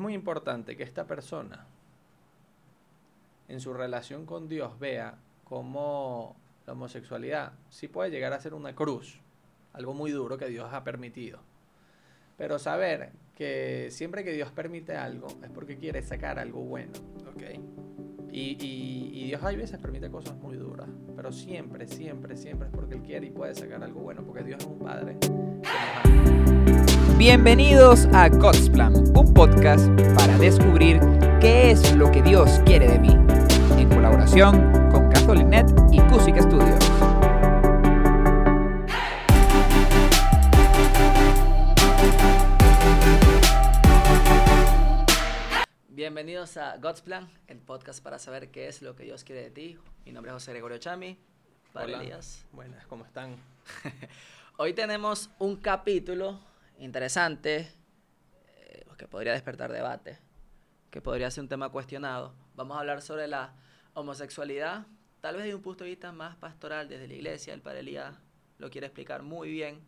muy importante que esta persona en su relación con Dios vea cómo la homosexualidad sí puede llegar a ser una cruz, algo muy duro que Dios ha permitido. Pero saber que siempre que Dios permite algo es porque quiere sacar algo bueno. Ok. Y, y- y Dios hay veces permite cosas muy duras, pero siempre, siempre, siempre es porque Él quiere y puede sacar algo bueno, porque Dios es un Padre que nos ama. Bienvenidos a God's Plan, un podcast para descubrir qué es lo que Dios quiere de mí, en colaboración con Catholic.net y Cusic Studios. Bienvenidos a God's Plan, el podcast para saber qué es lo que Dios quiere de ti. Mi nombre es José Gregorio Chami, Padre Hola. Elías. Buenas, ¿cómo están? Hoy tenemos un capítulo interesante eh, que podría despertar debate, que podría ser un tema cuestionado. Vamos a hablar sobre la homosexualidad, tal vez desde un punto de vista más pastoral, desde la iglesia. El Padre Elías lo quiere explicar muy bien,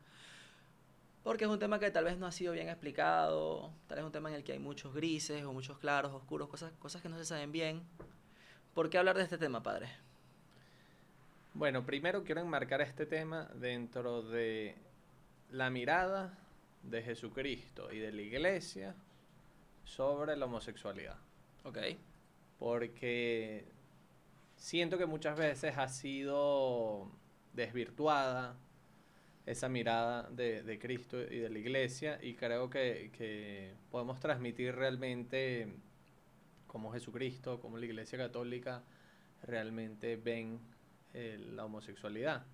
porque es un tema que tal vez no ha sido bien explicado, tal vez es un tema en el que hay muchos grises o muchos claros, oscuros, cosas, cosas que no se saben bien. ¿Por qué hablar de este tema, Padre? Bueno, primero quiero enmarcar este tema dentro de la mirada de Jesucristo y de la iglesia sobre la homosexualidad. Ok. Porque siento que muchas veces ha sido desvirtuada esa mirada de, de Cristo y de la iglesia y creo que, que podemos transmitir realmente como Jesucristo, como la iglesia católica realmente ven eh, la homosexualidad.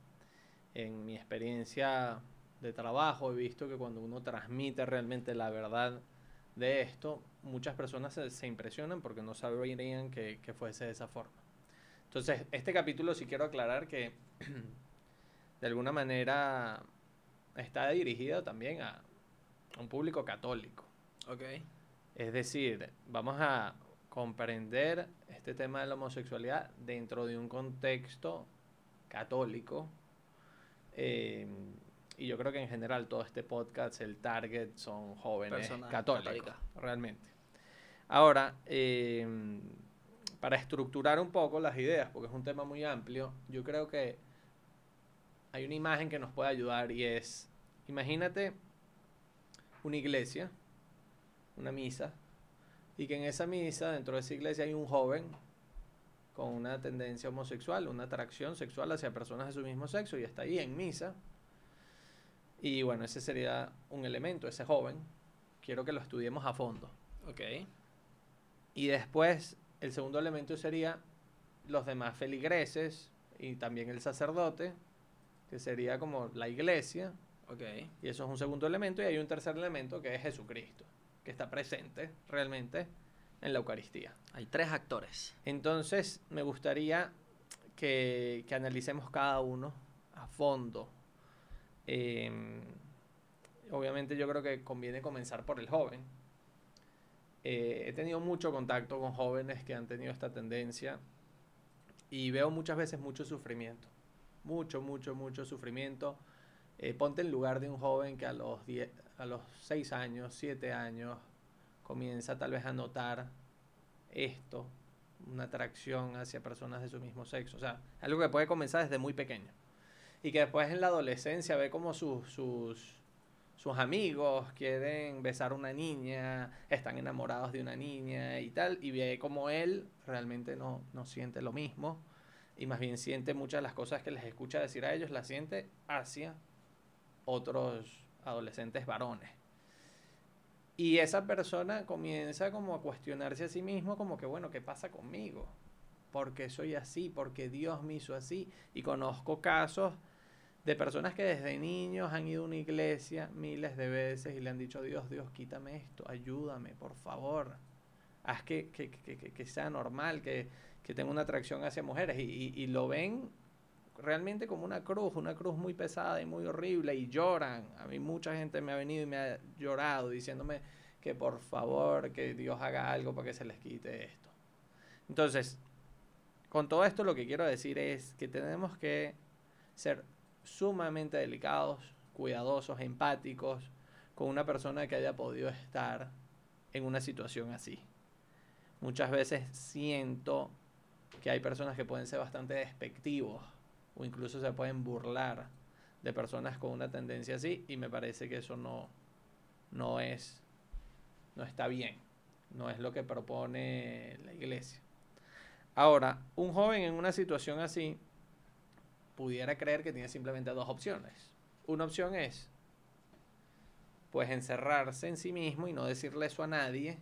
En mi experiencia de trabajo he visto que cuando uno transmite realmente la verdad de esto, muchas personas se, se impresionan porque no sabrían que, que fuese de esa forma. Entonces, este capítulo sí quiero aclarar que de alguna manera está dirigido también a un público católico. Ok. Es decir, vamos a comprender este tema de la homosexualidad dentro de un contexto católico. eh, y yo creo que en general todo este podcast, el target son jóvenes Personas católicos, realmente. Ahora, eh, para estructurar un poco las ideas, porque es un tema muy amplio, yo creo que hay una imagen que nos puede ayudar y es, imagínate una iglesia, una misa, y que en esa misa, dentro de esa iglesia, hay un joven con una tendencia homosexual, una atracción sexual hacia personas de su mismo sexo, y está ahí en misa. Y bueno, ese sería un elemento, ese joven. Quiero que lo estudiemos a fondo. Ok. Y después, el segundo elemento sería los demás feligreses y también el sacerdote, que sería como la iglesia, Ok. y eso es un segundo elemento, y hay un tercer elemento que es Jesucristo, que está presente realmente en la Eucaristía. Hay tres actores. Entonces, me gustaría que, que analicemos cada uno a fondo. Em, obviamente yo creo que conviene comenzar por el joven. Eh, he tenido mucho contacto con jóvenes que han tenido esta tendencia y veo muchas veces mucho sufrimiento. Mucho, mucho, mucho sufrimiento. Eh, ponte en lugar de un joven que a los, 10 a los 6 años, 7 años, comienza tal vez a notar esto, una atracción hacia personas de su mismo sexo. O sea, algo que puede comenzar desde muy pequeño. Y que después en la adolescencia ve como sus, sus, sus amigos quieren besar a una niña, están enamorados de una niña y tal, y ve como él realmente no, no siente lo mismo. Y más bien siente muchas de las cosas que les escucha decir a ellos, las siente hacia otros adolescentes varones. Y esa persona comienza como a cuestionarse a sí mismo como que, bueno, ¿qué pasa conmigo? ¿Por qué soy así? ¿Por qué Dios me hizo así? Y conozco casos de personas que desde niños han ido a una iglesia miles de veces y le han dicho, Dios, Dios, quítame esto, ayúdame, por favor. Haz que, que, que, que- sea normal, que, que tenga una atracción hacia mujeres. Y, y- y lo ven realmente como una cruz, una cruz muy pesada y muy horrible y lloran. A mí mucha gente me ha venido y me ha llorado diciéndome que por favor, que Dios haga algo para que se les quite esto. Entonces, con todo esto lo que quiero decir es que tenemos que ser sumamente delicados, cuidadosos, empáticos con una persona que haya podido estar en una situación así. Muchas veces siento que hay personas que pueden ser bastante despectivos o incluso se pueden burlar de personas con una tendencia así y me parece que eso no, no es no está bien, no es lo que propone la iglesia. Ahora, un joven en una situación así pudiera creer que tiene simplemente dos opciones. Una opción es pues encerrarse en sí mismo y no decirle eso a nadie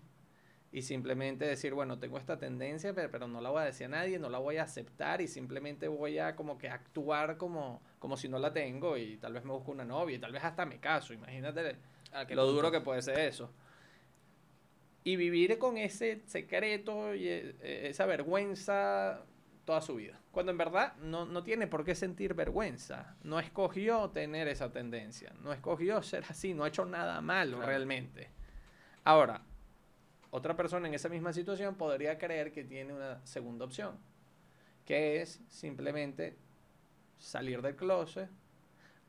y simplemente decir, bueno, tengo esta tendencia, pero, no la voy a decir a nadie, no la voy a aceptar y simplemente voy a como que actuar como, como si no la tengo y tal vez me busco una novia y tal vez hasta me caso, imagínate lo duro que puede ser eso. Y vivir con ese secreto y eh, esa vergüenza toda su vida. Cuando en verdad no, no, tiene por qué sentir vergüenza. No escogió tener esa tendencia. No escogió ser así. No ha hecho nada malo realmente. Ahora, otra persona en esa misma situación podría creer que tiene una segunda opción, que es simplemente salir del closet,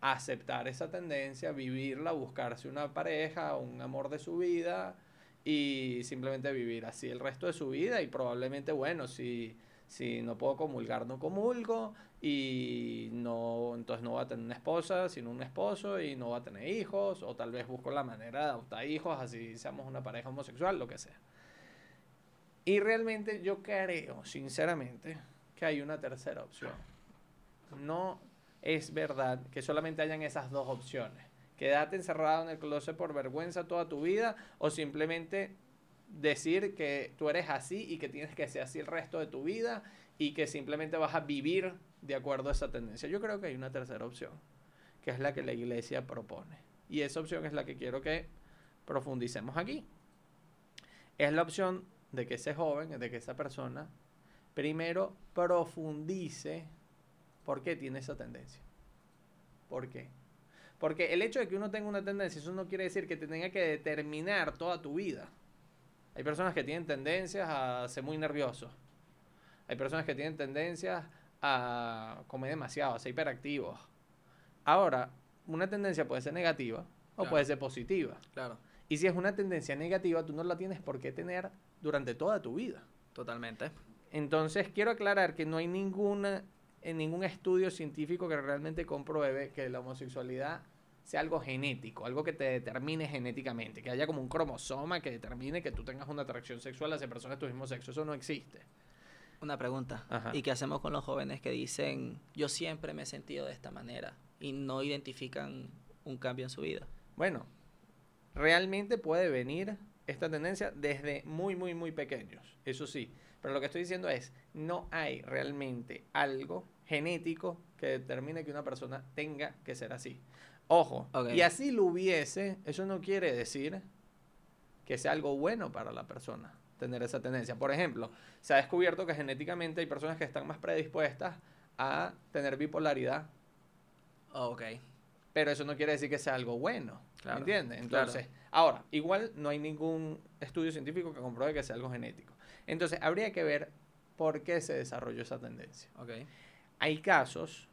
aceptar esa tendencia, vivirla, buscarse una pareja, un amor de su vida y simplemente vivir así el resto de su vida y probablemente, bueno, si, si no puedo comulgar, no comulgo y no, entonces no va a tener una esposa, sino un esposo y no va a tener hijos, o tal vez busco la manera de adoptar hijos, así seamos una pareja homosexual, lo que sea. Y realmente yo creo, sinceramente, que hay una tercera opción. No es verdad que solamente hayan esas dos opciones. Quedarte encerrado en el closet por vergüenza toda tu vida o simplemente decir que tú eres así y que tienes que ser así el resto de tu vida y que simplemente vas a vivir de acuerdo a esa tendencia. Yo creo que hay una tercera opción, que es la que la iglesia propone. Y esa opción es la que quiero que profundicemos aquí. Es la opción de que ese joven, de que esa persona, primero profundice por qué tiene esa tendencia. ¿Por qué? Porque el hecho de que uno tenga una tendencia, eso no quiere decir que te tenga que determinar toda tu vida. Hay personas que tienen tendencias a ser muy nerviosos. Hay personas que tienen tendencias a comer demasiado, a ser hiperactivos. Ahora, una tendencia puede ser negativa o puede ser positiva. Claro. Y si es una tendencia negativa, tú no la tienes por qué tener durante toda tu vida. Totalmente. Entonces, quiero aclarar que no hay ninguna, en ningún estudio científico que realmente compruebe que la homosexualidad sea algo genético, algo que te determine genéticamente, que haya como un cromosoma que determine que tú tengas una atracción sexual hacia personas de tu mismo sexo. Eso no existe. Una pregunta. ¿Y qué hacemos con los jóvenes que dicen, yo siempre me he sentido de esta manera y no identifican un cambio en su vida? Bueno, realmente puede venir esta tendencia desde muy, muy, muy pequeños, eso sí. Pero lo que estoy diciendo es, no hay realmente algo genético que determine que una persona tenga que ser así. Ojo, y así lo hubiese, eso no quiere decir que sea algo bueno para la persona tener esa tendencia. Por ejemplo, se ha descubierto que genéticamente hay personas que están más predispuestas a tener bipolaridad. ok. Pero eso no quiere decir que sea algo bueno. Claro, ¿Entiendes? Entonces, ahora, igual no hay ningún estudio científico que compruebe que sea algo genético. Entonces, habría que ver por qué se desarrolló esa tendencia. Okay. Hay casos,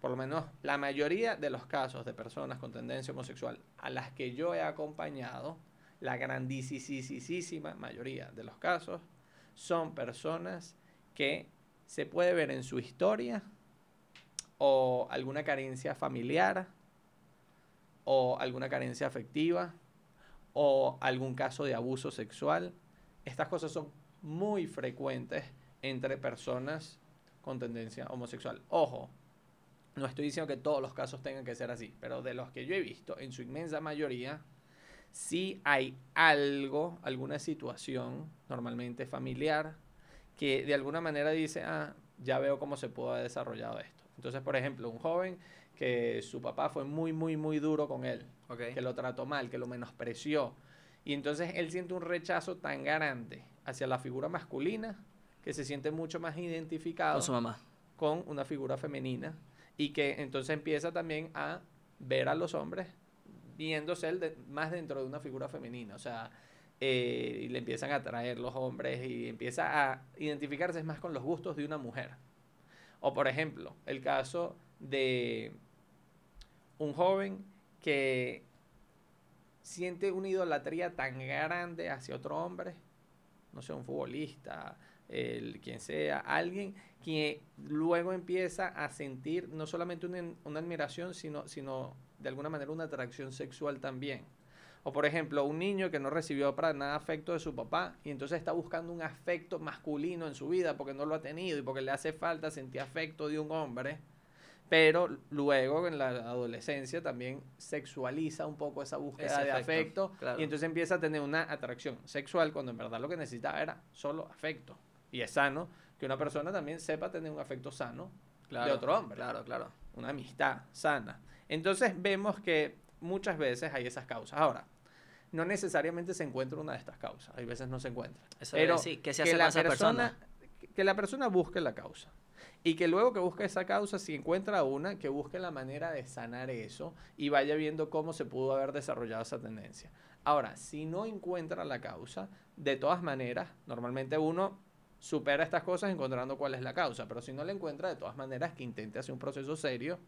por lo menos la mayoría de los casos de personas con tendencia homosexual a las que yo he acompañado, la grandísima mayoría de los casos son personas que se puede ver en su historia o alguna carencia familiar o alguna carencia afectiva o algún caso de abuso sexual. Estas cosas son muy frecuentes entre personas con tendencia homosexual. Ojo, no estoy diciendo que todos los casos tengan que ser así, pero de los que yo he visto, en su inmensa mayoría, si hay algo, alguna situación, normalmente familiar, que de alguna manera dice, ah, ya veo cómo se pudo haber desarrollado esto. Entonces, por ejemplo, un joven que su papá fue muy, muy, muy duro con él, que lo trató mal, que lo menospreció. Y entonces él siente un rechazo tan grande hacia la figura masculina que se siente mucho más identificado con su mamá. Con una figura femenina y que entonces empieza también a ver a los hombres viéndose él más dentro de una figura femenina, o sea, eh, le empiezan a atraer los hombres y empieza a identificarse más con los gustos de una mujer. O por ejemplo, el caso de un joven que siente una idolatría tan grande hacia otro hombre, no sé, un futbolista, el quien sea, alguien que luego empieza a sentir no solamente una, una admiración, sino, sino de alguna manera una atracción sexual también. O por ejemplo, un niño que no recibió para nada afecto de su papá y entonces está buscando un afecto masculino en su vida porque no lo ha tenido y porque le hace falta sentir afecto de un hombre. Pero luego en la adolescencia también sexualiza un poco esa búsqueda de afecto, y entonces empieza a tener una atracción sexual cuando en verdad lo que necesitaba era solo afecto. Y es sano que una persona también sepa tener un afecto sano de otro hombre. Claro, claro. Una amistad sana. Entonces vemos que muchas veces hay esas causas. Ahora, no necesariamente se encuentra una de estas causas, hay veces no se encuentra. pero que se hace la persona, que la persona busque la causa. Y que luego que busque esa causa, si encuentra una, que busque la manera de sanar eso y vaya viendo cómo se pudo haber desarrollado esa tendencia. Ahora, si no encuentra la causa, de todas maneras, normalmente uno supera estas cosas encontrando cuál es la causa, pero si no la encuentra, de todas maneras, que intente hacer un proceso serio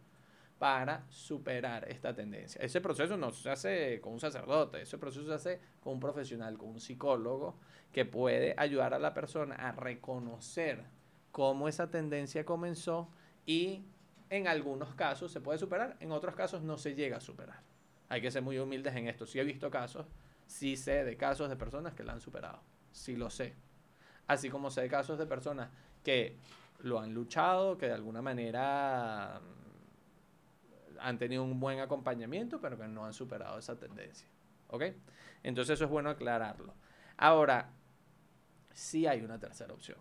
para superar esta tendencia. Ese proceso no se hace con un sacerdote, ese proceso se hace con un profesional, con un psicólogo que puede ayudar a la persona a reconocer cómo esa tendencia comenzó y en algunos casos se puede superar, en otros casos no se llega a superar. Hay que ser muy humildes en esto. Si he visto casos, sí sé de casos de personas que la han superado, sí lo sé. Así como sé casos de personas que lo han luchado, que de alguna manera han tenido un buen acompañamiento, pero que no han superado esa tendencia. ¿Ok? Entonces eso es bueno aclararlo. Ahora, sí hay una tercera opción.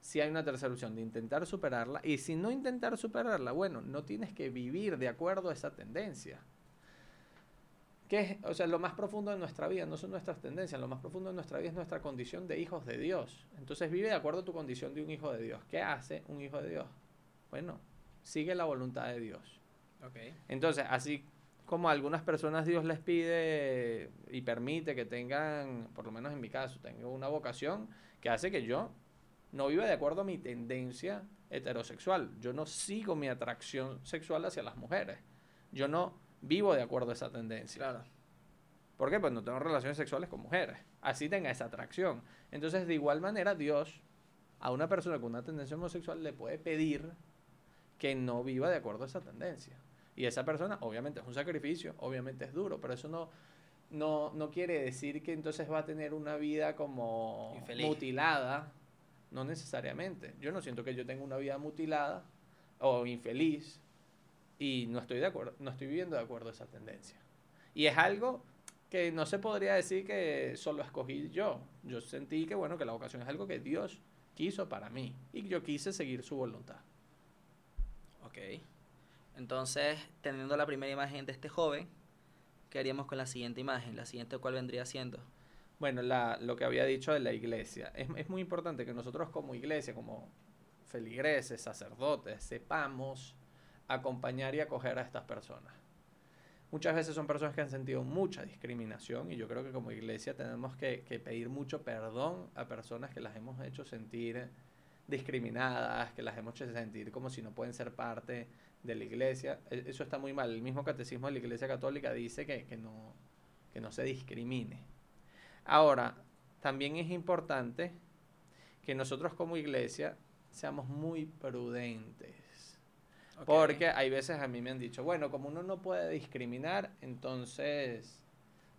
Sí hay una tercera opción de intentar superarla. Y si no intentar superarla, bueno, no tienes que vivir de acuerdo a esa tendencia. Que o sea, lo más profundo de nuestra vida no son nuestras tendencias, lo más profundo de nuestra vida es nuestra condición de hijos de Dios. Entonces vive de acuerdo a tu condición de un hijo de Dios. ¿Qué hace un hijo de Dios? Bueno, sigue la voluntad de Dios. Entonces, así como a algunas personas Dios les pide y permite que tengan, por lo menos en mi caso, tengo una vocación que hace que yo no viva de acuerdo a mi tendencia heterosexual. Yo no sigo mi atracción sexual hacia las mujeres. Yo no vivo de acuerdo a esa tendencia. Claro. ¿Por qué? Pues no tengo relaciones sexuales con mujeres. Así tenga esa atracción. Entonces, de igual manera, Dios a una persona con una tendencia homosexual le puede pedir que no viva de acuerdo a esa tendencia. Y esa persona, obviamente, es un sacrificio, obviamente es duro, pero eso no, no, no quiere decir que entonces va a tener una vida como mutilada. No necesariamente. Yo no siento que yo tenga una vida mutilada o infeliz y no estoy de acuerdo, no estoy viviendo de acuerdo a esa tendencia. Y es algo que no se podría decir que solo escogí yo. Yo sentí que bueno, que la vocación es algo que Dios quiso para mí y yo quise seguir su voluntad. Ok. Entonces, teniendo la primera imagen de este joven, ¿qué haríamos con la siguiente imagen? La siguiente, ¿cuál vendría siendo? Bueno, la, lo que había dicho de la iglesia. Es, es muy importante que nosotros como iglesia, como feligreses, sacerdotes, sepamos acompañar y acoger a estas personas. Muchas veces son personas que han sentido mucha discriminación y yo creo que como iglesia tenemos que, pedir mucho perdón a personas que las hemos hecho sentir discriminadas, que las hemos hecho sentir como si no pueden ser parte de la iglesia. E, eso está muy mal. El mismo catecismo de la iglesia católica dice que, que, no, que no se discrimine. Ahora, también es importante que nosotros como iglesia seamos muy prudentes. Porque hay veces a mí me han dicho, bueno, como uno no puede discriminar, entonces,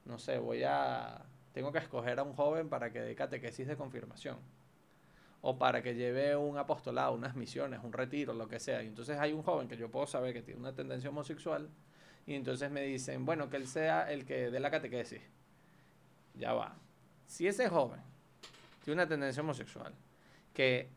no sé, voy a, tengo que escoger a un joven para que dé catequesis de confirmación o para que lleve un apostolado, unas misiones, un retiro, lo que sea. Y entonces hay un joven que yo puedo saber que tiene una tendencia homosexual y entonces me dicen, bueno, que él sea el que dé la catequesis. Ya va. Si ese joven tiene una tendencia homosexual, que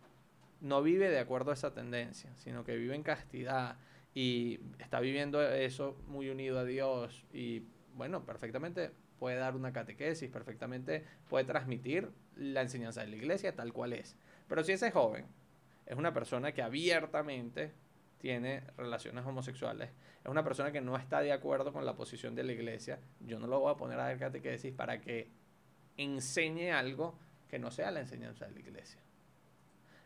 no vive de acuerdo a esa tendencia, sino que vive en castidad y está viviendo eso muy unido a Dios y bueno, perfectamente puede dar una catequesis, perfectamente puede transmitir la enseñanza de la iglesia tal cual es. Pero si ese joven es una persona que abiertamente tiene relaciones homosexuales, es una persona que no está de acuerdo con la posición de la iglesia, yo no lo voy a poner a dar catequesis para que enseñe algo que no sea la enseñanza de la iglesia.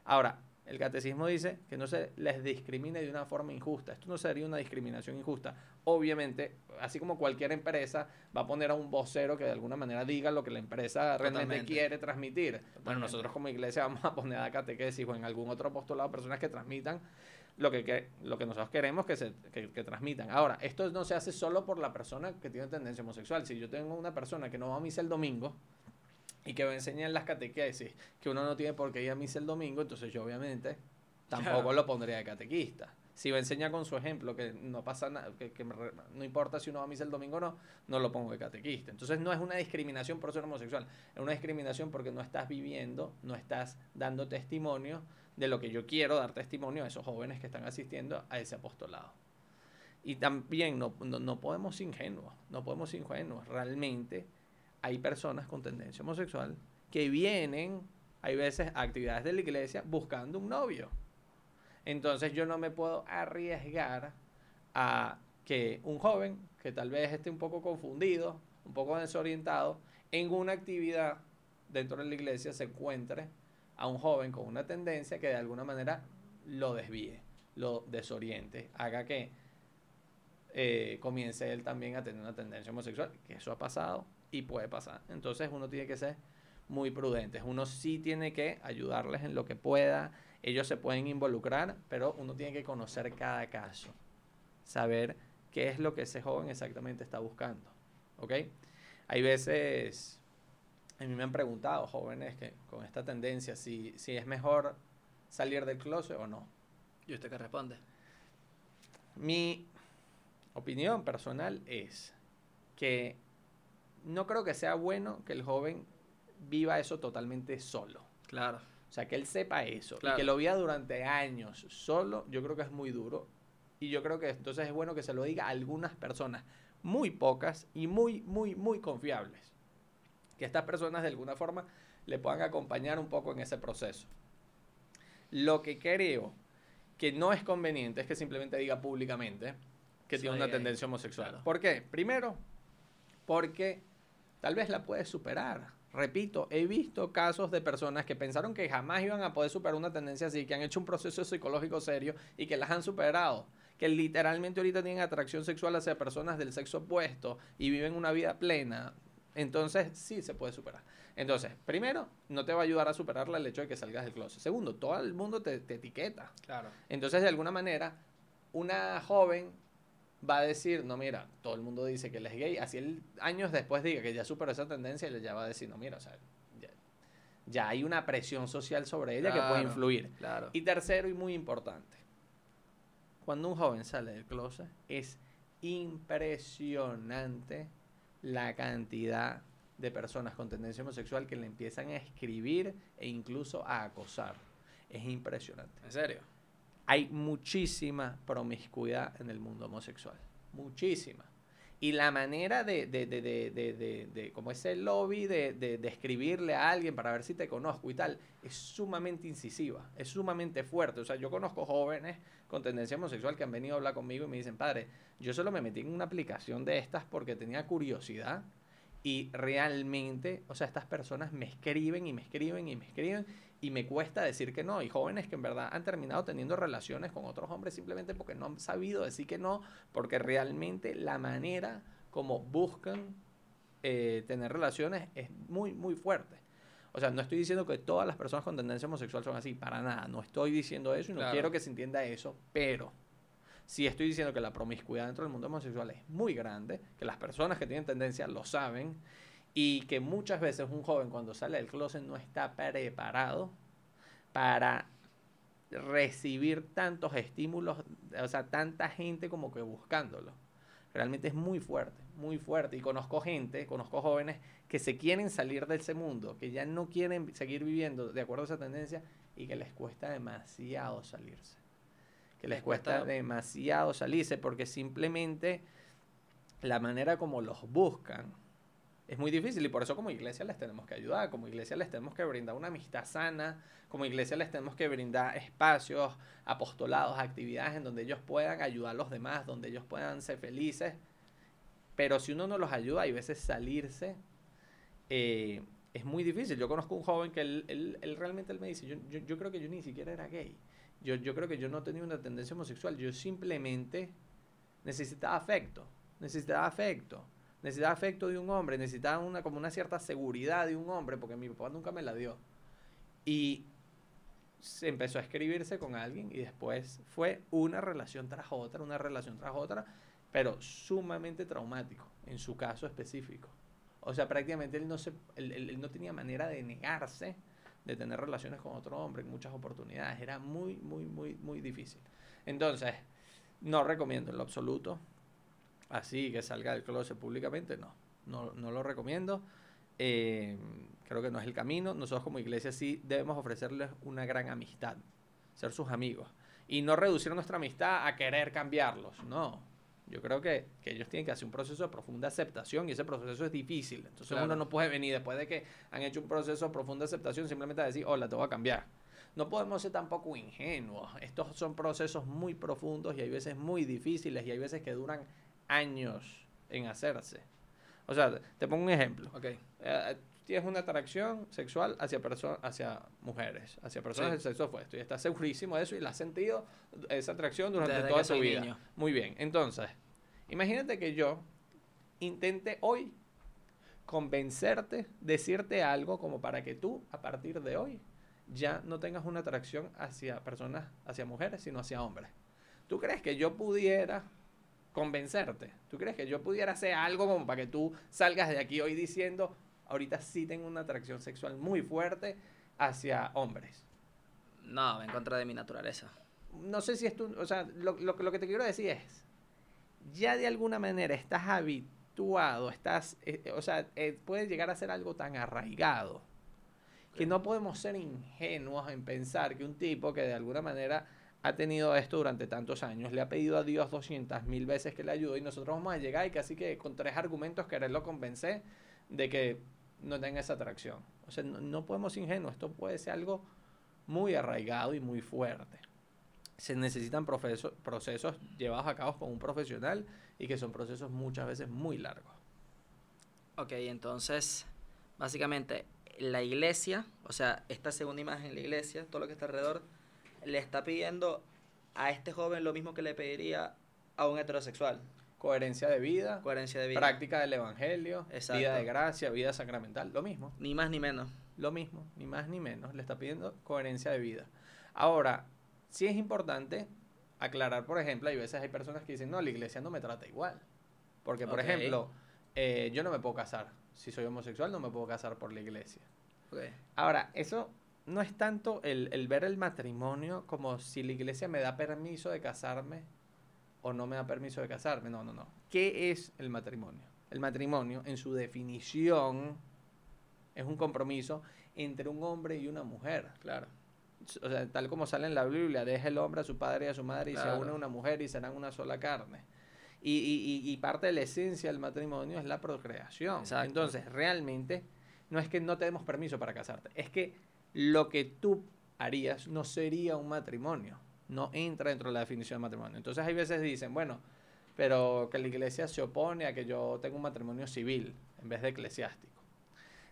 Ahora, El catecismo dice que no se les discrimine de una forma injusta. Esto no sería una discriminación injusta. Obviamente, así como cualquier empresa va a poner a un vocero que de alguna manera diga lo que la empresa realmente Totalmente. quiere transmitir. Bueno, nosotros como iglesia vamos a poner a catequesis o en algún otro apostolado personas que transmitan lo que, que- lo que nosotros queremos que, se, que, que transmitan. Ahora, esto no se hace solo por la persona que tiene tendencia homosexual. Si yo tengo una persona que no va a misa el domingo y que me enseña en las catequesis que uno no tiene por qué ir a misa el domingo, entonces yo obviamente tampoco lo pondría de catequista. Si me enseña con su ejemplo que no pasa nada, que, que me re- no importa si uno va a misa el domingo o no, no lo pongo de catequista. Entonces no es una discriminación por ser homosexual, es una discriminación porque no estás viviendo, no estás dando testimonio de lo que yo quiero dar testimonio a esos jóvenes que están asistiendo a ese apostolado. Y también no, no, no podemos ser ingenuos, no podemos ser ingenuos. Realmente hay personas con tendencia homosexual que vienen, hay veces, a actividades de la iglesia buscando un novio. Entonces yo no me puedo arriesgar a que un joven que tal vez esté un poco confundido, un poco desorientado, en una actividad dentro de la iglesia se encuentre a un joven con una tendencia que de alguna manera lo desvíe, lo desoriente, haga que eh, comience él también a tener una tendencia homosexual, que eso ha pasado y puede pasar. Entonces uno tiene que ser muy prudente. Uno sí tiene que ayudarles en lo que pueda. Ellos se pueden involucrar, pero uno tiene que conocer cada caso. Saber qué es lo que ese joven exactamente está buscando. ¿Ok? Hay veces, a mí me han preguntado jóvenes que con esta tendencia si, si es mejor salir del closet o no. ¿Y usted qué responde? Mi opinión personal es que no creo que sea bueno que el joven viva eso totalmente solo. Claro. O sea, que él sepa eso Claro. y que lo viva durante años solo, yo creo que es muy duro. Y yo creo que entonces es bueno que se lo diga a algunas personas, muy pocas y muy, muy, muy confiables. Que estas personas de alguna forma le puedan acompañar un poco en ese proceso. Lo que creo que no es conveniente es que simplemente diga públicamente que Soy tiene una gay. tendencia homosexual. Claro. ¿Por qué? Primero, porque tal vez la puedes superar. Repito, he visto casos de personas que pensaron que jamás iban a poder superar una tendencia así, que han hecho un proceso psicológico serio y que las han superado. Que literalmente ahorita tienen atracción sexual hacia personas del sexo opuesto y viven una vida plena. Entonces, sí se puede superar. Entonces, primero, no te va a ayudar a superarla el hecho de que salgas del closet. Segundo, todo el mundo te, te etiqueta. Claro. Entonces, de alguna manera, una joven va a decir, no, mira, todo el mundo dice que él es gay, así él años después diga que ya superó esa tendencia, él ya va a decir, no, mira, o sea, ya, ya hay una presión social sobre ella que puede influir. Claro. Y tercero y muy importante, cuando un joven sale del closet, es impresionante la cantidad de personas con tendencia homosexual que le empiezan a escribir e incluso a acosar. Es impresionante ¿En serio? Hay muchísima promiscuidad en el mundo homosexual. Muchísima. Y la manera de, de, de, de, como ese lobby de escribirle a alguien para ver si te conozco y tal, es sumamente incisiva, es sumamente fuerte. O sea, yo conozco jóvenes con tendencia homosexual que han venido a hablar conmigo y me dicen, padre, yo solo me metí en una aplicación de estas porque tenía curiosidad y realmente, o sea, estas personas me escriben y me escriben y me escriben y me cuesta decir que no. Y jóvenes que en verdad han terminado teniendo relaciones con otros hombres simplemente porque no han sabido decir que no, porque realmente la manera como buscan eh, tener relaciones es muy, muy fuerte. O sea, no estoy diciendo que todas las personas con tendencia homosexual son así, para nada. No estoy diciendo eso y no Claro. quiero que se entienda eso, pero sí estoy diciendo que la promiscuidad dentro del mundo homosexual es muy grande, que las personas que tienen tendencia lo saben y que muchas veces un joven cuando sale del closet no está preparado para recibir tantos estímulos, o sea, tanta gente como que buscándolo. Realmente es muy fuerte, muy fuerte. Y conozco gente, conozco jóvenes que se quieren salir de ese mundo, que ya no quieren seguir viviendo de acuerdo a esa tendencia y que les cuesta demasiado salirse. Que les Les cuesta- cuesta demasiado salirse porque simplemente la manera como los buscan es muy difícil y por eso como iglesia les tenemos que ayudar, como iglesia les tenemos que brindar una amistad sana, como iglesia les tenemos que brindar espacios, apostolados, actividades en donde ellos puedan ayudar a los demás, donde ellos puedan ser felices. Pero si uno no los ayuda, hay veces salirse eh, es muy difícil. Yo conozco un joven que él, él, él realmente él me dice, yo, yo, yo creo que yo ni siquiera era gay. Yo, yo creo que yo no tenía una tendencia homosexual. Yo simplemente necesitaba afecto. Necesitaba afecto. Necesitaba afecto de un hombre. Necesitaba una, como una cierta seguridad de un hombre porque mi papá nunca me la dio. Y se empezó a escribirse con alguien y después fue una relación tras otra, una relación tras otra, pero sumamente traumático en su caso específico. O sea, prácticamente él no, se, él, él- él no tenía manera de negarse de tener relaciones con otro hombre en muchas oportunidades. Era muy, muy, muy, muy difícil. Entonces, no recomiendo en lo absoluto. Así que salga del closet públicamente, no. No, no lo recomiendo. Eh, creo que no es el camino. Nosotros como iglesia sí debemos ofrecerles una gran amistad, ser sus amigos. Y no reducir nuestra amistad a querer cambiarlos, no. Yo creo que, que ellos tienen que hacer un proceso de profunda aceptación y ese proceso es difícil. Entonces Claro. uno no puede venir después de que han hecho un proceso de profunda aceptación simplemente a decir, hola, te voy a cambiar. No podemos ser tampoco ingenuos. Estos son procesos muy profundos y hay veces muy difíciles y hay veces que duran años en hacerse. O sea, te pongo un ejemplo. Ok. Eh, tienes una atracción sexual hacia personas, hacia mujeres, hacia personas Sí. del sexo opuesto y estás segurísimo de eso y la has sentido esa atracción durante Desde toda tu vida. niño. Muy bien. Entonces, imagínate que yo intente hoy convencerte, decirte algo como para que tú, a partir de hoy, ya no tengas una atracción hacia personas, hacia mujeres, sino hacia hombres. ¿Tú crees que yo pudiera convencerte? ¿Tú crees que yo pudiera hacer algo como para que tú salgas de aquí hoy diciendo, ahorita sí tengo una atracción sexual muy fuerte hacia hombres? No, en contra de mi naturaleza. no sé si es tu, o sea, lo, lo, lo que te quiero decir es, ya de alguna manera estás habituado, estás, eh, eh, o sea, eh, puede llegar a ser algo tan arraigado que no podemos ser ingenuos en pensar que un tipo que de alguna manera ha tenido esto durante tantos años, le ha pedido a Dios 200 mil veces que le ayude y nosotros vamos a llegar y casi que con tres argumentos quererlo convencer de que no tenga esa atracción. O sea, no, no podemos ingenuos, esto puede ser algo muy arraigado y muy fuerte. Se necesitan profeso- procesos llevados a cabo con un profesional y que son procesos muchas veces muy largos. Ok, entonces, básicamente, la iglesia, o sea, esta segunda imagen, la iglesia, todo lo que está alrededor, le está pidiendo a este joven lo mismo que le pediría a un heterosexual. Coherencia de vida, Coherencia de vida. práctica del evangelio, Exacto. vida de gracia, vida sacramental, lo mismo, Ni más ni menos. lo mismo, ni más ni menos, le está pidiendo coherencia de vida. Ahora, sí es importante aclarar, por ejemplo, hay veces hay personas que dicen, no, la iglesia no me trata igual. Porque, por ejemplo, eh, yo no me puedo casar. Si soy homosexual, no me puedo casar por la iglesia. Ahora, eso no es tanto el, el ver el matrimonio como si la iglesia me da permiso de casarme o no me da permiso de casarme. No, no, no. ¿Qué es el matrimonio? El matrimonio, en su definición, es un compromiso entre un hombre y una mujer. Claro. O sea, tal como sale en la Biblia, deja el hombre a su padre y a su madre y se une a una mujer y serán una sola carne. Y, y- y- y parte de la esencia del matrimonio es la procreación. Exacto. Entonces, realmente, no es que no te demos permiso para casarte, es que lo que tú harías no sería un matrimonio, no entra dentro de la definición de matrimonio. Entonces, hay veces dicen, bueno, pero que la iglesia se opone a que yo tenga un matrimonio civil en vez de eclesiástico.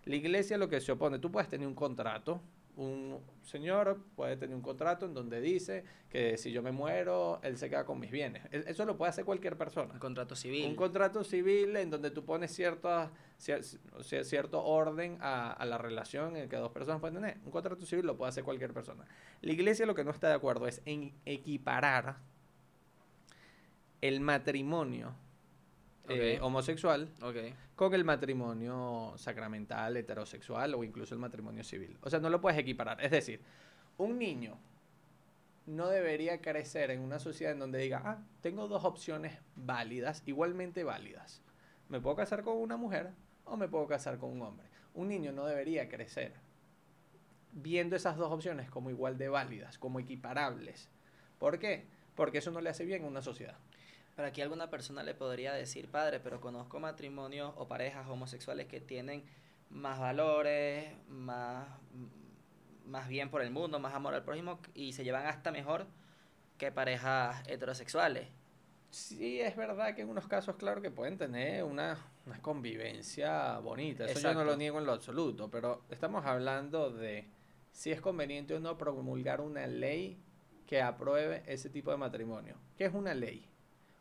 La iglesia lo que se opone, tú puedes tener un contrato, un señor puede tener un contrato en donde dice que si yo me muero, él se queda con mis bienes. E- Eso lo puede hacer cualquier persona. Un contrato civil. Un contrato civil en donde tú pones cierta, cier- cier- cierto orden a, a la relación en que dos personas pueden tener. Un contrato civil lo puede hacer cualquier persona. La iglesia lo que no está de acuerdo es en equiparar el matrimonio eh, homosexual ok. con el matrimonio sacramental, heterosexual o incluso el matrimonio civil. O sea, no lo puedes equiparar. Es decir, un niño no debería crecer en una sociedad en donde diga, ah, tengo dos opciones válidas, igualmente válidas. Me puedo casar con una mujer o me puedo casar con un hombre. Un niño no debería crecer viendo esas dos opciones como igual de válidas, como equiparables. ¿Por qué? Porque eso no le hace bien a una sociedad. Pero aquí alguna persona le podría decir, padre, pero conozco matrimonios o parejas homosexuales que tienen más valores, más, más bien por el mundo, más amor al prójimo y se llevan hasta mejor que parejas heterosexuales. Sí, es verdad que en unos casos, claro, que pueden tener una, una convivencia bonita. Eso yo no lo niego en lo absoluto, pero estamos hablando de si es conveniente o no promulgar una ley que apruebe ese tipo de matrimonio. ¿Qué es una ley?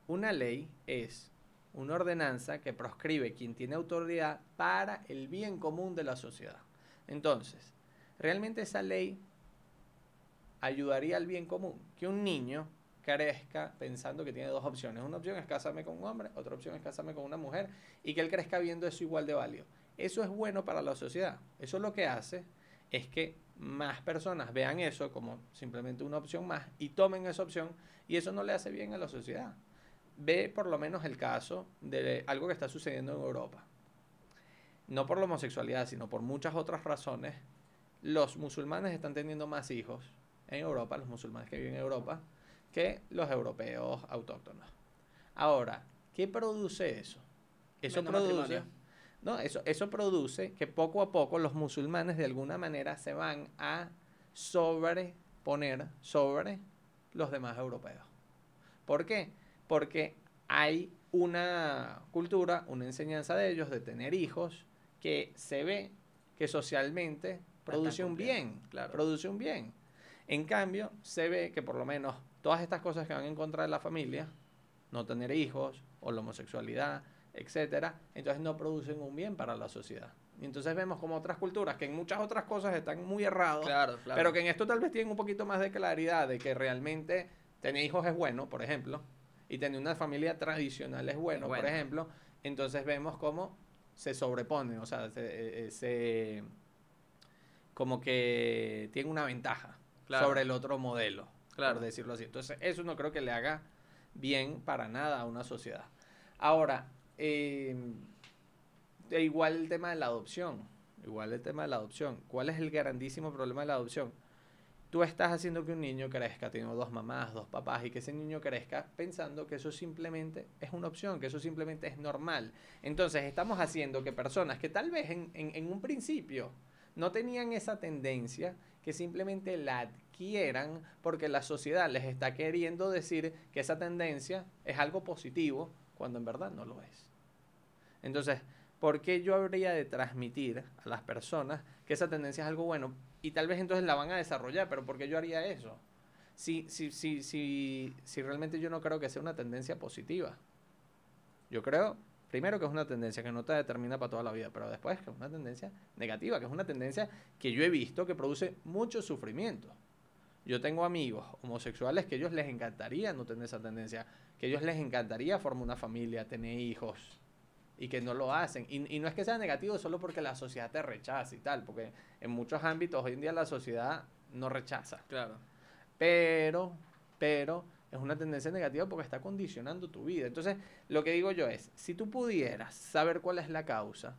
Una ley es una ordenanza que proscribe quien tiene autoridad para el bien común de la sociedad. Entonces, realmente esa ley ayudaría al bien común. Que un niño crezca pensando que tiene dos opciones. Una opción es casarme con un hombre, otra opción es casarme con una mujer y que él crezca viendo eso igual de válido. Eso es bueno para la sociedad. Eso lo que hace es que más personas vean eso como simplemente una opción más y tomen esa opción y eso no le hace bien a la sociedad. Ve por lo menos el caso de algo que está sucediendo en Europa. No por la homosexualidad, sino por muchas otras razones. Los musulmanes están teniendo más hijos en Europa, los musulmanes que viven en Europa, que los europeos autóctonos. Ahora, ¿qué produce eso? Eso Menos produce, matrimonio. no, eso, eso produce que poco a poco los musulmanes de alguna manera se van a sobreponer sobre los demás europeos. ¿Por qué? Porque hay una cultura, una enseñanza de ellos de tener hijos que se ve que socialmente produce un bien, claro. produce un bien. En cambio, se ve que por lo menos todas estas cosas que van en contra de la familia, no tener hijos o la homosexualidad, etcétera, entonces no producen un bien para la sociedad. Y entonces vemos como otras culturas que en muchas otras cosas están muy errados, Claro, claro. pero que en esto tal vez tienen un poquito más de claridad de que realmente tener hijos es bueno, por ejemplo, y tener una familia tradicional es bueno, por ejemplo, entonces vemos cómo se sobreponen, o sea, se, eh, eh, se- como que tiene una ventaja Claro. sobre el otro modelo, Claro. por decirlo así. Entonces, eso no creo que le haga bien para nada a una sociedad. Ahora, eh, igual el tema de la adopción. Igual el tema de la adopción. ¿Cuál es el grandísimo problema de la adopción? Tú estás haciendo que un niño crezca, tiene dos mamás, dos papás, y que ese niño crezca pensando que eso simplemente es una opción, que eso simplemente es normal. Entonces estamos haciendo que personas que tal vez en, en- en un principio no tenían esa tendencia, que simplemente la adquieran porque la sociedad les está queriendo decir que esa tendencia es algo positivo, cuando en verdad no lo es. Entonces, ¿por qué yo habría de transmitir a las personas que esa tendencia es algo bueno? Y tal vez entonces la van a desarrollar, pero ¿por qué yo haría eso? Si, si, si, si, si realmente yo no creo que sea una tendencia positiva. Yo creo, primero, que es una tendencia que no te determina para toda la vida, pero después que es una tendencia negativa, que es una tendencia que yo he visto que produce mucho sufrimiento. Yo tengo amigos homosexuales que a ellos les encantaría no tener esa tendencia, que a ellos les encantaría formar una familia, tener hijos, y que no lo hacen. Y, y no es que sea negativo solo porque la sociedad te rechaza y tal, porque en muchos ámbitos hoy en día la sociedad no rechaza. Claro. Pero, pero es una tendencia negativa porque está condicionando tu vida. Entonces, lo que digo yo es, si tú pudieras saber cuál es la causa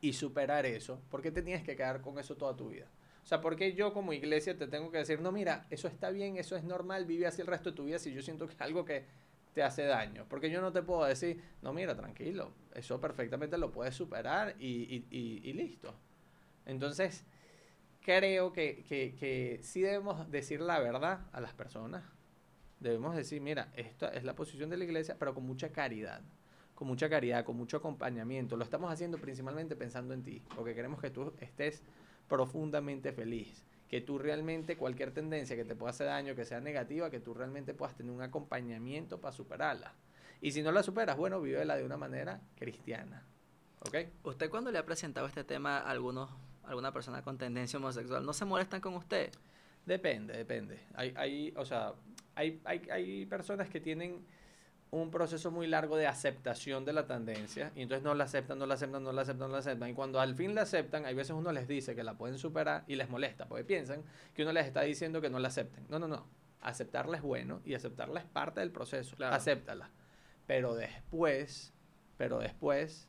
y superar eso, ¿por qué te tienes que quedar con eso toda tu vida? O sea, ¿por qué yo como iglesia te tengo que decir, no, mira, eso está bien, eso es normal, vive así el resto de tu vida si yo siento que es algo que te hace daño? Porque yo no te puedo decir, no, mira, tranquilo, eso perfectamente lo puedes superar y, y- y- listo. Entonces, creo que, que, que sí debemos decir la verdad a las personas. Debemos decir, mira, esta es la posición de la iglesia, pero con mucha caridad. Con mucha caridad, con mucho acompañamiento. Lo estamos haciendo principalmente pensando en ti, porque queremos que tú estés profundamente feliz. Que tú realmente, cualquier tendencia que te pueda hacer daño, que sea negativa, que tú realmente puedas tener un acompañamiento para superarla. Y si no la superas, bueno, vívela de una manera cristiana. ¿Ok? ¿Usted cuando le ha presentado este tema a algunos, alguna persona con tendencia homosexual, no se molestan con usted? Depende, depende. Hay, hay, o sea, hay, hay, hay personas que tienen un proceso muy largo de aceptación de la tendencia y entonces no la aceptan, no la aceptan, no la aceptan, no la aceptan. Y cuando al fin la aceptan, hay veces uno les dice que la pueden superar y les molesta porque piensan que uno les está diciendo que no la acepten. No, no, no. Aceptarla es bueno y aceptarla es parte del proceso. Claro. Acéptala. Pero después, pero después,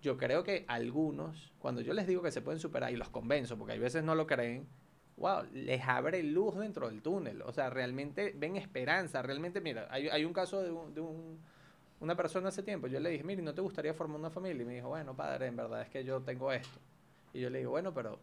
yo creo que algunos, cuando yo les digo que se pueden superar y los convenzo, porque hay veces no lo creen, wow, les abre luz dentro del túnel. O sea, realmente ven esperanza. Realmente, mira, hay, hay un caso de, un- de un- una persona hace tiempo. Yo le dije, mire, ¿no te gustaría formar una familia? Y me dijo, bueno, padre, en verdad es que yo tengo esto. Y yo le digo, bueno, pero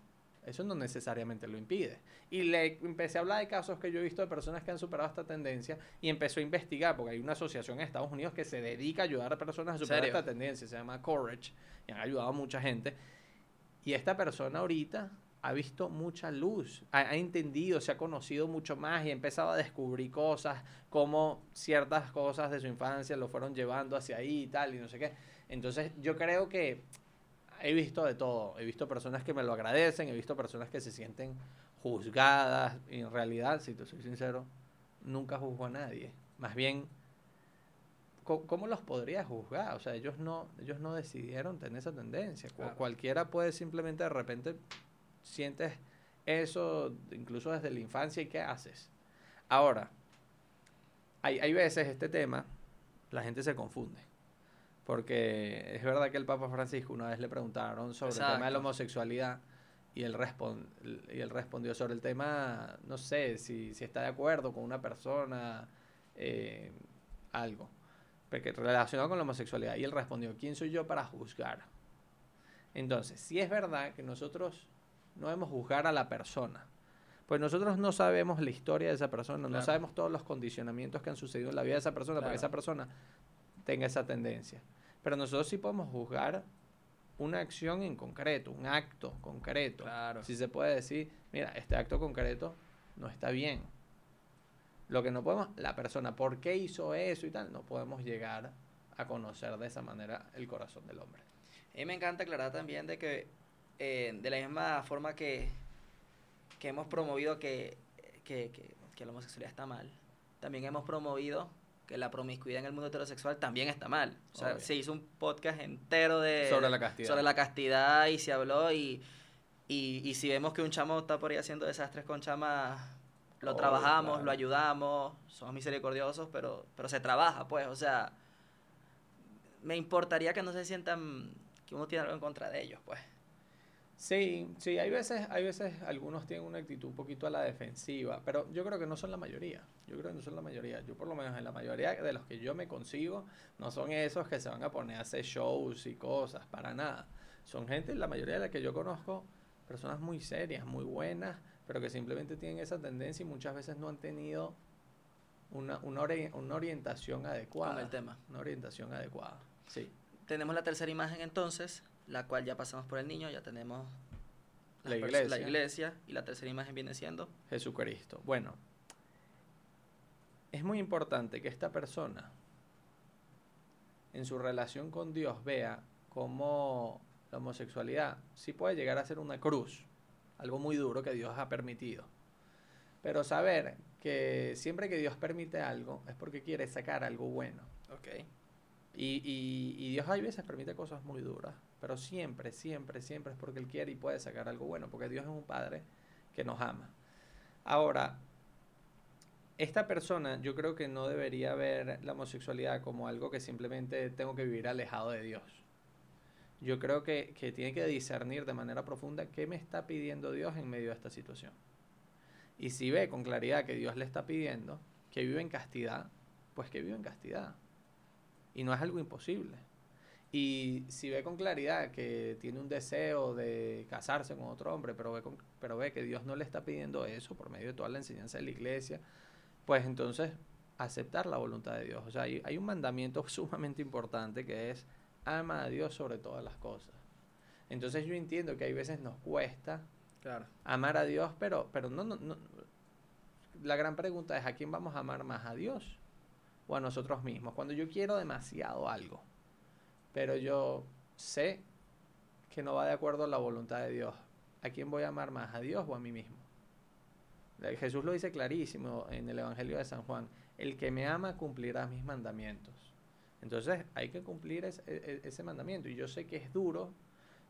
Eso no necesariamente lo impide. Y le empecé a hablar de casos que yo he visto de personas que han superado esta tendencia y empezó a investigar, porque hay una asociación en Estados Unidos que se dedica a ayudar a personas a superar ¿Serio? esta tendencia, se llama Courage, y han ayudado a mucha gente. Y esta persona ahorita ha visto mucha luz, ha, ha entendido, se ha conocido mucho más y ha empezado a descubrir cosas, como ciertas cosas de su infancia lo fueron llevando hacia ahí y tal, y no sé qué. Entonces yo creo que he visto de todo. He visto personas que me lo agradecen, he visto personas que se sienten juzgadas. Y en realidad, si te soy sincero, nunca juzgo a nadie. Más bien, ¿cómo los podría juzgar? O sea, ellos no, ellos no decidieron tener esa tendencia. Claro. Cualquiera puede simplemente de repente sientes eso, incluso desde la infancia, ¿y qué haces? Ahora, hay, hay veces este tema, la gente se confunde. Porque es verdad que el Papa Francisco una vez le preguntaron sobre el tema de la homosexualidad y él, y él respondió sobre el tema, no sé, si, si está de acuerdo con una persona, eh, algo, porque relacionado con la homosexualidad. Y él respondió, ¿quién soy yo para juzgar? Entonces, si es verdad que nosotros no debemos juzgar a la persona, pues nosotros no sabemos la historia de esa persona, no sabemos todos los condicionamientos que han sucedido en la vida de esa persona para que esa persona tenga esa tendencia. Pero nosotros sí podemos juzgar una acción en concreto, un acto concreto. Claro. Si se puede decir, mira, este acto concreto no está bien. Lo que no podemos, la persona, ¿por qué hizo eso y tal? No podemos llegar a conocer de esa manera el corazón del hombre. A mí me encanta aclarar también de que eh, de la misma forma que, que hemos promovido que, que, que- la homosexualidad está mal, también hemos promovido que la promiscuidad en el mundo heterosexual también está mal. O sea, Obvio. se hizo un podcast entero de... Sobre la castidad. Sobre la castidad y se habló y, y, y si vemos que un chamo está por ahí haciendo desastres con chamas, lo Oh, trabajamos, claro. lo ayudamos, somos misericordiosos, pero, pero se trabaja, pues, o sea, me importaría que no se sientan que uno tiene algo en contra de ellos, pues. Sí, sí, hay veces, hay veces algunos tienen una actitud un poquito a la defensiva, pero yo creo que no son la mayoría. Yo creo que no son la mayoría. Yo por lo menos en la mayoría de los que yo me consigo, no son esos que se van a poner a hacer shows y cosas, para nada. Son gente, la mayoría de las que yo conozco, personas muy serias, muy buenas, pero que simplemente tienen esa tendencia y muchas veces no han tenido una, una, ori- una orientación adecuada. Con el tema. Una orientación adecuada, sí. Tenemos la tercera imagen entonces, la cual ya pasamos por el niño, ya tenemos La iglesia. la iglesia, y la tercera imagen viene siendo Jesucristo. Bueno, es muy importante que esta persona en su relación con Dios vea cómo la homosexualidad sí puede llegar a ser una cruz, algo muy duro que Dios ha permitido. Pero saber que siempre que Dios permite algo es porque quiere sacar algo bueno. Ok. Y, y, y Dios hay veces permite cosas muy duras, pero siempre, siempre, siempre es porque Él quiere y puede sacar algo bueno, porque Dios es un Padre que nos ama. Ahora, esta persona yo creo que no debería ver la homosexualidad como algo que simplemente tengo que vivir alejado de Dios. Yo creo que, que tiene que discernir de manera profunda qué me está pidiendo Dios en medio de esta situación. Y si ve con claridad que Dios le está pidiendo que vive en castidad, pues que vive en castidad. Y no es algo imposible. Y si ve con claridad que tiene un deseo de casarse con otro hombre, pero ve, con- pero ve que Dios no le está pidiendo eso por medio de toda la enseñanza de la iglesia, pues entonces aceptar la voluntad de Dios. O sea, hay, hay un mandamiento sumamente importante que es ama a Dios sobre todas las cosas. Entonces yo entiendo que hay veces nos cuesta Claro. amar a Dios, pero, pero no, no, no. La gran pregunta es, ¿a quién vamos a amar más? ¿A Dios o a nosotros mismos? Cuando yo quiero demasiado algo, pero yo sé que no va de acuerdo a la voluntad de Dios, ¿a quién voy a amar más? ¿A Dios o a mí mismo? Eh, Jesús lo dice clarísimo en el Evangelio de San Juan, el que me ama cumplirá mis mandamientos. Entonces hay que cumplir ese, e- e- ese mandamiento. Y yo sé que es duro,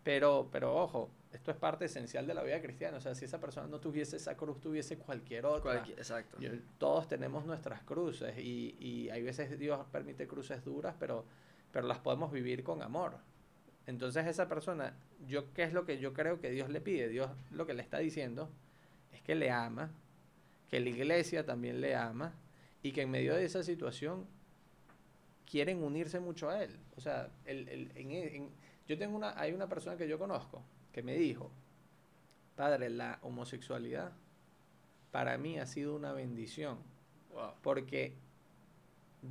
pero, pero ojo, esto es parte esencial de la vida cristiana. O sea, si esa persona no tuviese esa cruz, tuviese cualquier otra. Cualquier- exacto. Yo- todos tenemos nuestras cruces y, y hay veces Dios permite cruces duras, pero, pero las podemos vivir con amor. Entonces esa persona, yo qué es lo que yo creo que Dios le pide? Dios lo que le está diciendo es que le ama, que la iglesia también le ama y que en medio de esa situación quieren unirse mucho a él. O sea, el, el- en- en- yo tengo una, hay una persona que yo conozco que me dijo, Padre, la homosexualidad para mí ha sido una bendición. Wow. Porque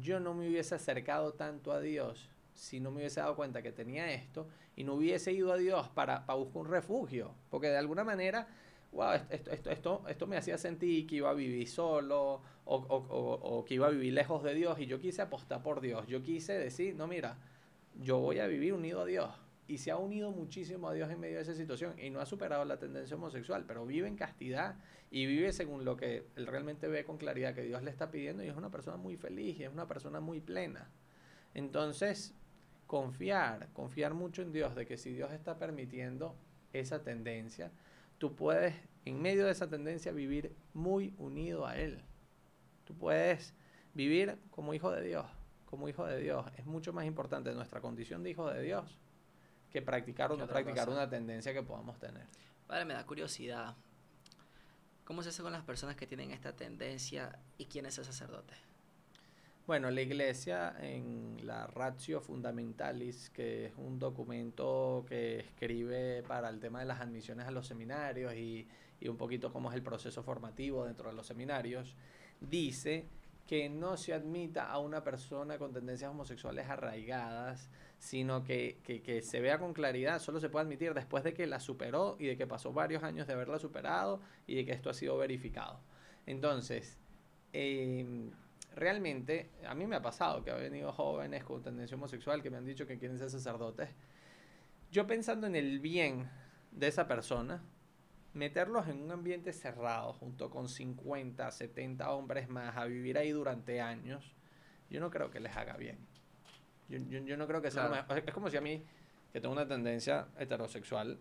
yo no me hubiese acercado tanto a Dios si no me hubiese dado cuenta que tenía esto y no hubiese ido a Dios para, para buscar un refugio. Porque de alguna manera, wow, esto, esto, esto, esto me hacía sentir que iba a vivir solo o, o, o, o que iba a vivir lejos de Dios y yo quise apostar por Dios. Yo quise decir, no, mira, yo voy a vivir unido a Dios. Y se ha unido muchísimo a Dios en medio de esa situación y no ha superado la tendencia homosexual, pero vive en castidad y vive según lo que él realmente ve con claridad que Dios le está pidiendo y es una persona muy feliz y es una persona muy plena. Entonces, confiar, confiar mucho en Dios de que si Dios está permitiendo esa tendencia, tú puedes en medio de esa tendencia vivir muy unido a Él. Tú puedes vivir como hijo de Dios, como hijo de Dios. Es mucho más importante nuestra condición de hijo de Dios que practicar o ¿Qué no practicar cosa? una tendencia que podamos tener. Padre, me da curiosidad. ¿Cómo se hace con las personas que tienen esta tendencia y quién es el sacerdote? Bueno, la iglesia en la Ratio Fundamentalis, que es un documento que escribe para el tema de las admisiones a los seminarios y, y un poquito cómo es el proceso formativo dentro de los seminarios, dice que no se admita a una persona con tendencias homosexuales arraigadas, sino que, que, que se vea con claridad, solo se puede admitir después de que la superó y de que pasó varios años de haberla superado y de que esto ha sido verificado. Entonces, em, realmente, a mí me ha pasado que ha venido jóvenes con tendencia homosexual que me han dicho que quieren ser sacerdotes. Yo pensando en el bien de esa persona, meterlos en un ambiente cerrado junto con 50, 70 hombres más a vivir ahí durante años, yo no creo que les haga bien. Yo, yo- yo no creo que sea lo Claro. mejor. Es como si a mí, que tengo una tendencia heterosexual,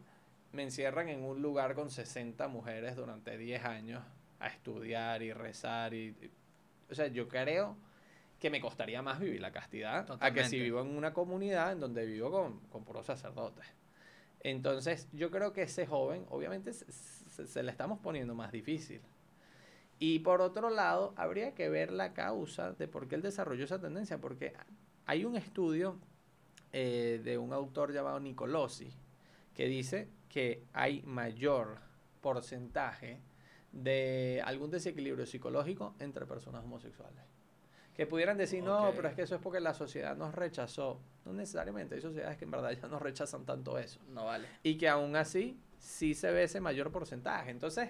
me encierran en un lugar con 60 mujeres durante 10 años a estudiar y rezar y, y- o sea, yo creo que me costaría más vivir la castidad a que si vivo en una comunidad en donde vivo con, con puros sacerdotes. Entonces, yo creo que ese joven, obviamente, se, se- se le estamos poniendo más difícil. Y por otro lado, habría que ver la causa de por qué él desarrolló esa tendencia, porque hay un estudio eh, de un autor llamado Nicolosi que dice que hay mayor porcentaje de algún desequilibrio psicológico entre personas homosexuales. Que pudieran decir, no, pero es que eso es porque la sociedad nos rechazó. No necesariamente, hay sociedades que en verdad ya no rechazan tanto eso. No vale. Y que aún así sí se ve ese mayor porcentaje. Entonces,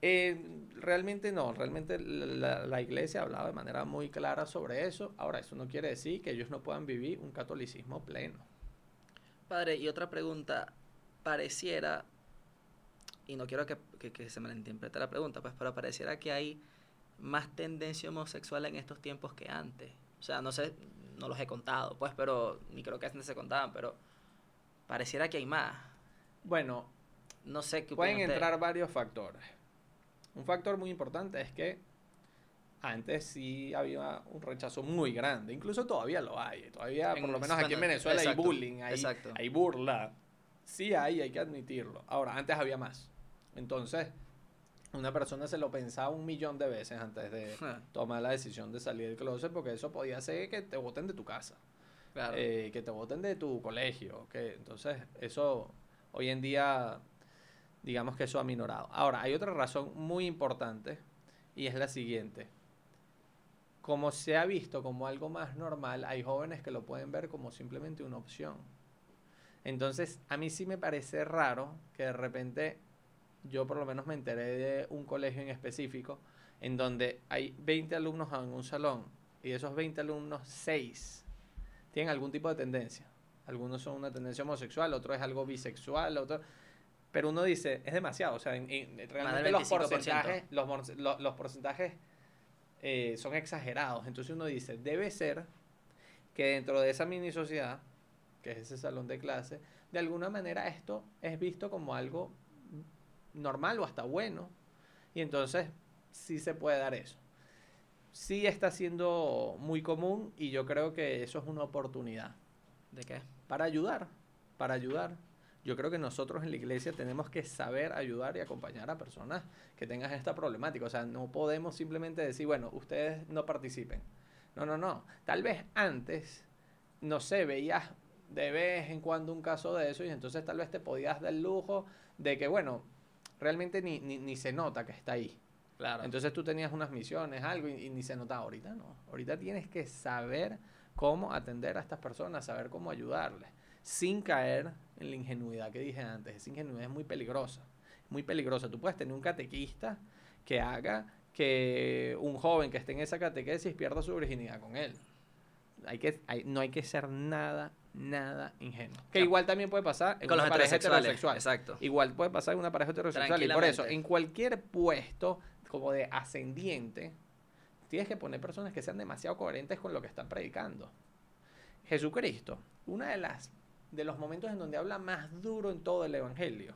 eh, realmente no, realmente la, la iglesia hablaba de manera muy clara sobre eso. Ahora, eso no quiere decir que ellos no puedan vivir un catolicismo pleno. Padre, y otra pregunta. Pareciera, y no quiero que, que- que se malinterprete la pregunta, pues, pero pareciera que hay más tendencia homosexual en estos tiempos que antes. O sea, no sé, no los he contado, pues, pero ni creo que antes se contaban, pero pareciera que hay más. Bueno, No sé qué pueden usted. entrar varios factores. Un factor muy importante es que antes sí había un rechazo muy grande, incluso todavía lo hay, todavía por lo menos aquí en Venezuela exacto, hay bullying, hay, hay burla, sí hay, hay que admitirlo. Ahora, antes había más. Entonces, una persona se lo pensaba un millón de veces antes de tomar la decisión de salir del closet, porque eso podía ser que te voten de tu casa, Claro. eh, que te voten de tu colegio, que entonces eso hoy en día digamos que eso ha minorado. Ahora, hay otra razón muy importante y es la siguiente. Como se ha visto como algo más normal, hay jóvenes que lo pueden ver como simplemente una opción. Entonces, a mí sí me parece raro que de repente yo por lo menos me enteré de un colegio en específico en donde hay 20 alumnos en un salón y de esos 20 alumnos, 6 tienen algún tipo de tendencia. Algunos son una tendencia homosexual, otro es algo bisexual, otro... Pero uno dice, es demasiado, o sea, en- en- realmente los 25%. porcentajes, los, los porcentajes eh, son exagerados. Entonces uno dice, debe ser que dentro de esa mini sociedad, que es ese salón de clase, de alguna manera esto es visto como algo normal o hasta bueno. Y entonces sí se puede dar eso. Sí está siendo muy común y yo creo que eso es una oportunidad ¿De qué? para ayudar, para ayudar. Yo creo que nosotros en la iglesia tenemos que saber ayudar y acompañar a personas que tengan esta problemática. O sea, no podemos simplemente decir, bueno, ustedes no participen. No, no, no. Tal vez antes, no sé, veías de vez en cuando un caso de eso y entonces tal vez te podías dar el lujo de que, bueno, realmente ni, ni, ni se nota que está ahí. Claro. Entonces tú tenías unas misiones, algo, y, y ni se notaba. Ahorita no. Ahorita tienes que saber cómo atender a estas personas, saber cómo ayudarles, sin caer en la ingenuidad que dije antes. Esa ingenuidad es muy peligrosa. Muy peligrosa. Tú puedes tener un catequista que haga que un joven que esté en esa catequesis pierda su virginidad con él. Hay que, hay- no hay que ser nada, nada ingenuo. Que igual también puede pasar en Con los una pareja heterosexuales. heterosexual. Exacto. Igual puede pasar en una pareja heterosexual. Y por eso, en cualquier puesto como de ascendiente, tienes que poner personas que sean demasiado coherentes con lo que están predicando. Jesucristo, una de las de los momentos en donde habla más duro en todo el evangelio,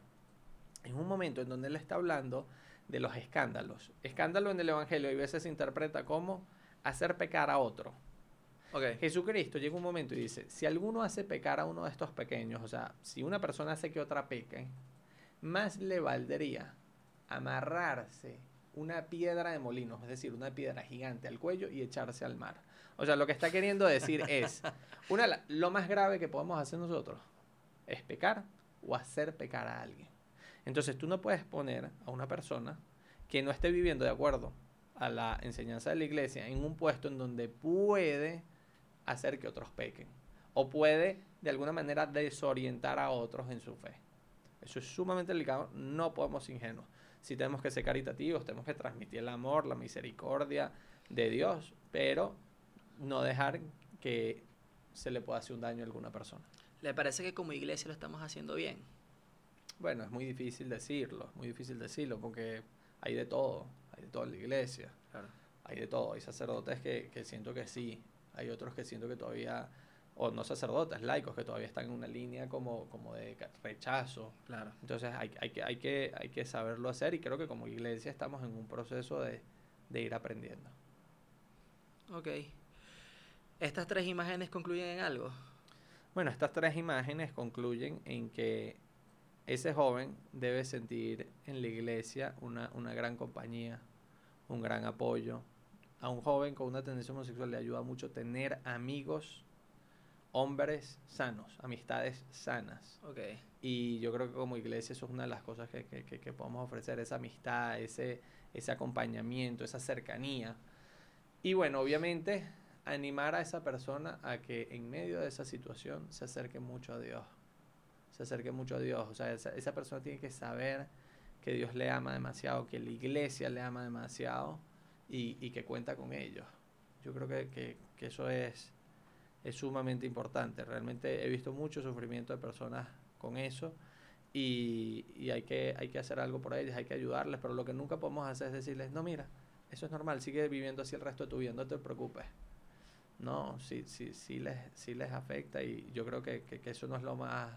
es un momento en donde él está hablando de los escándalos. Escándalo en el evangelio a veces se interpreta como hacer pecar a otro. Ok. Jesucristo llega un momento y dice, si alguno hace pecar a uno de estos pequeños, o sea, si una persona hace que otra peque, más le valdría amarrarse una piedra de molino, es decir, una piedra gigante al cuello y echarse al mar. O sea, lo que está queriendo decir es, una, lo más grave que podemos hacer nosotros es pecar o hacer pecar a alguien. Entonces tú no puedes poner a una persona que no esté viviendo de acuerdo a la enseñanza de la iglesia en un puesto en donde puede hacer que otros pequen o puede de alguna manera desorientar a otros en su fe. Eso es sumamente delicado, no podemos ser ingenuos. Si tenemos que ser caritativos, tenemos que transmitir el amor, la misericordia de Dios, pero no dejar que se le pueda hacer un daño a alguna persona. ¿Le parece que como iglesia lo estamos haciendo bien? Bueno, es muy difícil decirlo, es muy difícil decirlo porque hay de todo, hay de todo en la iglesia. Claro. hay de todo. Hay sacerdotes que, que siento que sí, hay otros que siento que todavía, o no sacerdotes, laicos, que todavía están en una línea como, como de rechazo. Claro. Entonces hay, hay, que, hay, que, hay que saberlo hacer y creo que como iglesia estamos en un proceso de, de ir aprendiendo. Ok. ¿Estas tres imágenes concluyen en algo? Bueno, estas tres imágenes concluyen en que ese joven debe sentir en la iglesia una, una gran compañía, un gran apoyo. A un joven con una tendencia homosexual le ayuda mucho tener amigos, hombres sanos, amistades sanas. Y yo creo que como iglesia eso es una de las cosas que, que, que- que podemos ofrecer, esa amistad, ese, ese acompañamiento, esa cercanía. Y bueno, obviamente animar a esa persona a que en medio de esa situación se acerque mucho a Dios. Se acerque mucho a Dios. O sea, esa, esa persona tiene que saber que Dios le ama demasiado, que la iglesia le ama demasiado y, y que cuenta con ellos. Yo creo que, que- que eso es, es sumamente importante. Realmente he visto mucho sufrimiento de personas con eso y, y hay, que, hay que hacer algo por ellas, hay que ayudarles, pero lo que nunca podemos hacer es decirles, no, mira, eso es normal, sigue viviendo así el resto de tu vida, no te preocupes. No, sí, sí, sí, les, sí les afecta y yo creo que, que- que eso no es lo más...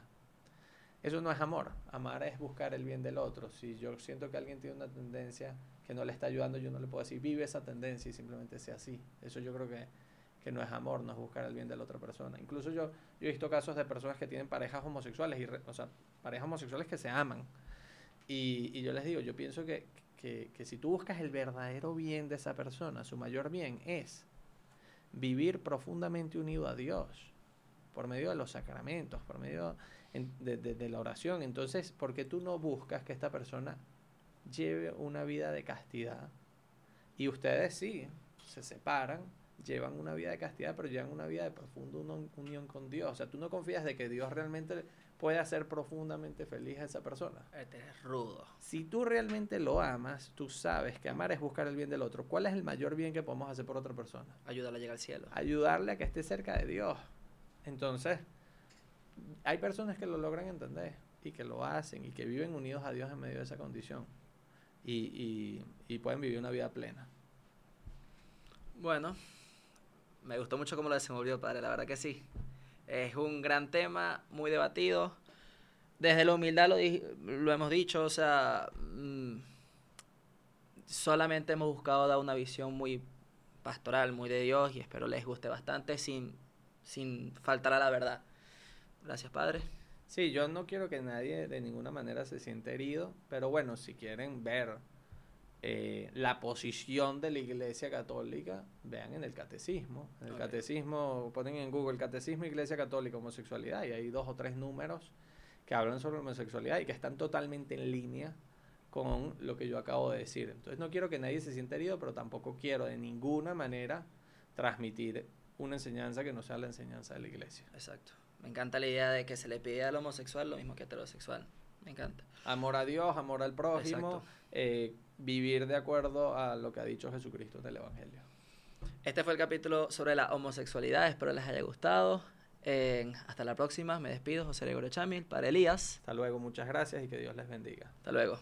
Eso no es amor. Amar es buscar el bien del otro. Si yo siento que alguien tiene una tendencia que no le está ayudando, yo no le puedo decir, vive esa tendencia y simplemente sea así. Eso yo creo que, que no es amor, no es buscar el bien de la otra persona. Incluso yo, yo he visto casos de personas que tienen parejas homosexuales, y o sea, parejas homosexuales que se aman. Y, y yo les digo, yo pienso que, que, que si tú buscas el verdadero bien de esa persona, su mayor bien es vivir profundamente unido a Dios por medio de los sacramentos, por medio de, de- de la oración. Entonces, ¿por qué tú no buscas que esta persona lleve una vida de castidad? Y ustedes sí, se separan, llevan una vida de castidad, pero llevan una vida de profunda uni- unión con Dios. O sea, tú no confías de que Dios realmente puede hacer profundamente feliz a esa persona. Este es rudo. Si tú realmente lo amas, tú sabes que amar es buscar el bien del otro. ¿Cuál es el mayor bien que podemos hacer por otra persona? Ayúdala a llegar al cielo. Ayudarle a que esté cerca de Dios. Entonces, hay personas que lo logran entender y que lo hacen y que viven unidos a Dios en medio de esa condición y, y- pueden vivir una vida plena. Bueno, me gustó mucho cómo lo desenvolvió, padre, la verdad que sí. Es un gran tema, muy debatido. Desde la humildad lo, lo hemos dicho, o sea, mm, solamente hemos buscado dar una visión muy pastoral, muy de Dios, y espero les guste bastante sin, sin faltar a la verdad. Gracias, padre. Sí, yo no quiero que nadie de ninguna manera se sienta herido, pero bueno, si quieren ver eh, la posición de la Iglesia Católica, vean en el catecismo. En el catecismo, ponen en Google Catecismo Iglesia Católica Homosexualidad y hay dos o tres números que hablan sobre homosexualidad y que están totalmente en línea con lo que yo acabo de decir. Entonces no quiero que nadie se sienta herido, pero tampoco quiero de ninguna manera transmitir una enseñanza que no sea la enseñanza de la iglesia. Exacto. Me encanta la idea de que se le pide al homosexual lo mismo que heterosexual. Me encanta. Amor a Dios, amor al prójimo, eh, vivir de acuerdo a lo que ha dicho Jesucristo en el Evangelio. Este fue el capítulo sobre la homosexualidad. Espero les haya gustado. Eh, hasta la próxima. Me despido. José Gregorio Chamil, para Elías. Hasta luego, muchas gracias y que Dios les bendiga. Hasta luego.